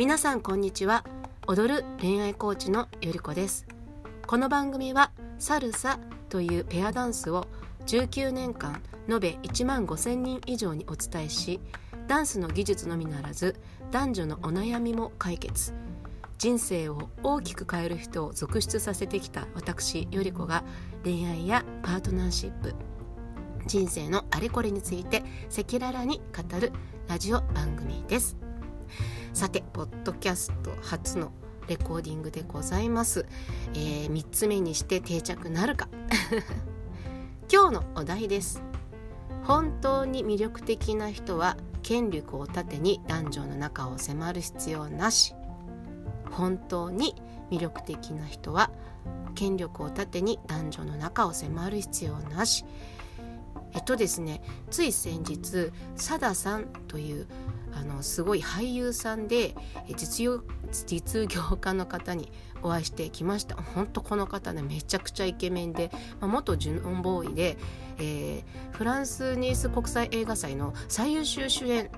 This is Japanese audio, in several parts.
皆さんこんにちは。踊る恋愛コーチのよりこです。この番組はサルサというペアダンスを19年間延べ1万5000人以上にお伝えしダンスの技術のみならず男女のお悩みも解決。人生を大きく変える人を続出させてきた私よりこが恋愛やパートナーシップ。人生のあれこれについて赤裸々に語るラジオ番組です。さてポッドキャスト初のレコーディングでございます、えー、3つ目にして定着なるか。今日のお題です。本当に魅力的な人は権力を盾に男女の仲を迫る必要なし。本当に魅力的な人は権力を盾に男女の仲を迫る必要なし。えっとですねつい先日サダさんというあのすごい俳優さんで実用実業家の方にお会いしてきました。本当この方ねめちゃくちゃイケメンで、まあ、元ジュノンボーイで、えー、フランスニース国際映画祭の最優秀主演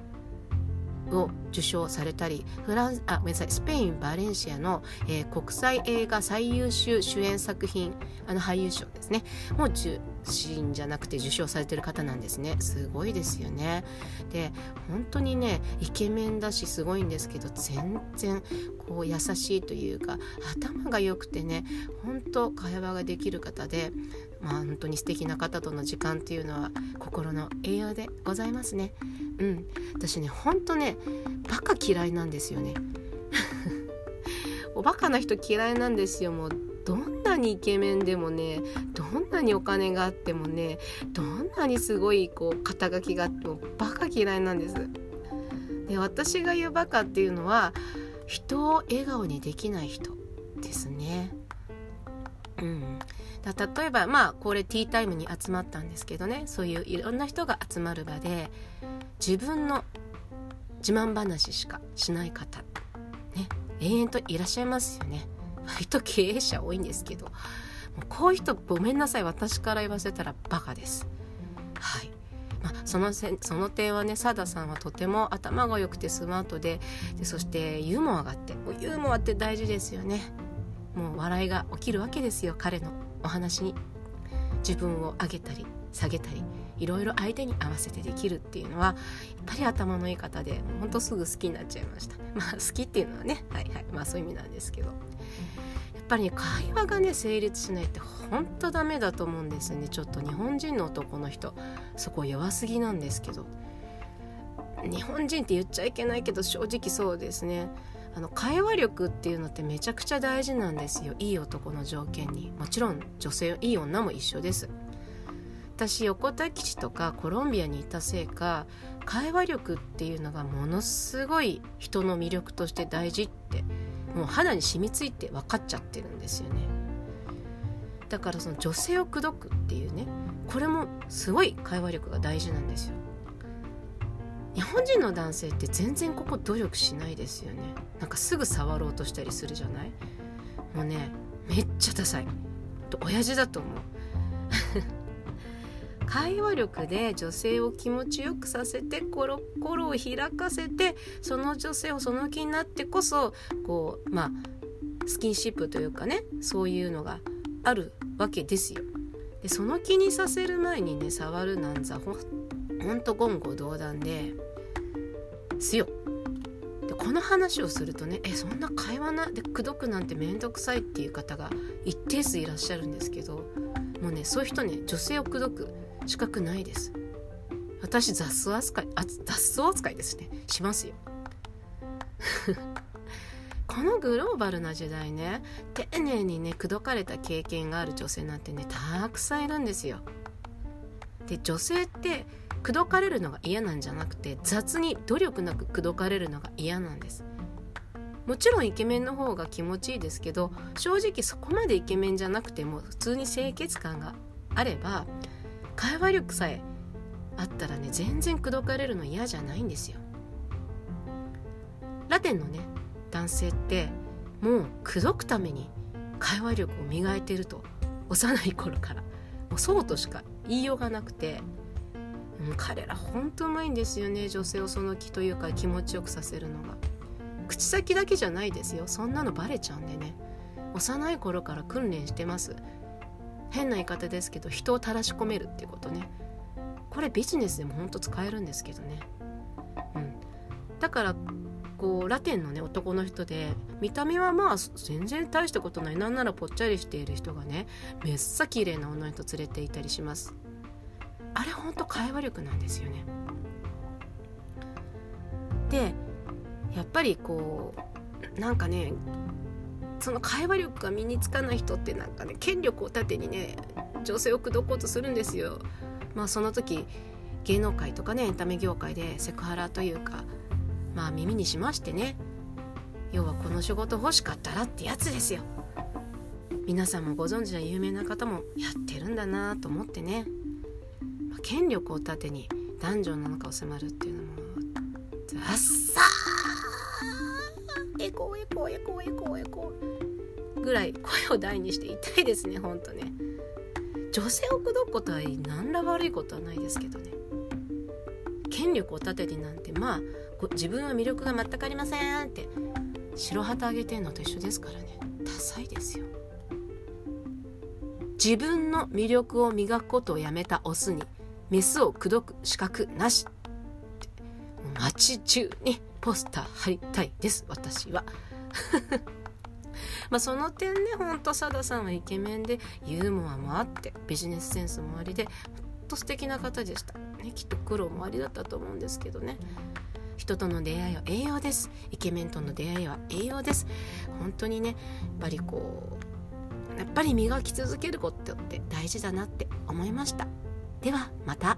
を受賞されたりフランスあごめんなさいスペイン・バレンシアの、えー、国際映画最優秀主演作品あの俳優賞ですねもう受信じゃなくて受賞されてる方なんですね。すごいですよね。で本当にねイケメンだしすごいんですけど全然こう優しいというか頭が良くてね本当会話ができる方でまあ本当に素敵な方との時間っていうのは心の栄養でございますね。うん。私ねほんとねバカ嫌いなんですよね。おバカな人嫌いなんですよ。もうどんなにイケメンでもねどんなにお金があってもねどんなにすごいこう肩書きがあってもバカ嫌いなんです。で私が言うバカっていうのは人を笑顔にできない人ですね。うん。だ例えばまあこれティータイムに集まったんですけどね。そういういろんな人が集まる場で自分の自慢話しかしない方ね永遠といらっしゃいますよね。割と経営者多いんですけどもうこういう人ごめんなさい私から言わせたらバカです。はい。まあ、そのせその点はねサダさんはとても頭が良くてスマートででそしてユーモアがあってもうユーモアって大事ですよね。もう笑いが起きるわけですよ彼のお話に。自分を上げたり下げたりいろいろ相手に合わせてできるっていうのはやっぱり頭のいい方でほんとすぐ好きになっちゃいました。まあ好きっていうのはねはいはいまあそういう意味なんですけど。やっぱりね会話がね成立しないってほんとダメだと思うんですよね。ちょっと日本人の男の人。そこ弱すぎなんですけど。日本人って言っちゃいけないけど正直そうですね。あの会話力っていうのってめちゃくちゃ大事なんですよ。いい男の条件に。もちろん女性いい女も一緒です。私横田基地とかコロンビアにいたせいか会話力っていうのがものすごい人の魅力として大事ってもう肌に染みついて分かっちゃってるんですよね。だからその女性を口説くっていうねこれもすごい会話力が大事なんですよ。日本人の男性って全然ここ努力しないですよね。なんかすぐ触ろうとしたりするじゃない？もうねめっちゃダサい。と親父だと思う。会話力で女性を気持ちよくさせて心を開かせてその女性をその気になってこそこうまあスキンシップというかねそういうのがあるわけですよ。でその気にさせる前にね触るなんざほほんと言語道断ですよ。でこの話をするとねえそんな会話なで口説くなんて面倒くさいっていう方が一定数いらっしゃるんですけどもうねそういう人ね女性を口説く資格ないです。私雑草扱いあ雑草扱いですね。しますよ。このグローバルな時代ね丁寧にね口説かれた経験がある女性なんてねたくさんいるんですよ。で女性って口説かれるのが嫌なんじゃなくて雑に努力なく口説かれるのが嫌なんです。もちろんイケメンの方が気持ちいいですけど正直そこまでイケメンじゃなくても普通に清潔感があれば会話力さえあったらね全然口説かれるの嫌じゃないんですよ。ラテンのね男性ってもう口説くために会話力を磨いてると幼い頃から。もうそうとしか言いようがなくて、彼らほんとうまいんですよね女性をその気というか気持ちよくさせるのが。口先だけじゃないですよ。そんなのバレちゃうんでね。幼い頃から訓練してます。変な言い方ですけど人をたらし込めるっていうことね。これビジネスでもほんと使えるんですけどね。うん。だからこうラテンのね男の人で見た目はまあ全然大したことない。なんならぽっちゃりしている人がねめっさ綺麗な女の人連れていたりします。あれほんと会話力なんですよね。でやっぱりこうなんかねその会話力が身につかない人ってなんかね権力を盾にね女性を口説こうとするんですよ。まあその時芸能界とかねエンタメ業界でセクハラというかまあ耳にしましてね要はこの仕事欲しかったらってやつですよ。皆さんもご存知の有名な方もやってるんだなと思ってね、まあ、権力を盾に男女の仲を迫るっていうのもあっさーエコーエコーエコーエコーエコー。ぐらい声を大にして言いですねほんとね。女性を口説くことは何ら悪いことはないですけどね。権力を盾になんてまあ自分は魅力が全くありませんって白旗あげてんのと一緒ですからね。ダサいですよ。自分の魅力を磨くことをやめたオスにメスを口説く資格なし街中にポスター貼りたいです。私は。まあその点ねほんと佐田さんはイケメンでユーモアもあってビジネスセンスもありでほんと素敵な方でした、ね、きっと苦労もありだったと思うんですけどね。人との出会いは栄養です。イケメンとの出会いは栄養です。本当にねやっぱりこうやっぱり磨き続けることって大事だなって思いました。ではまた。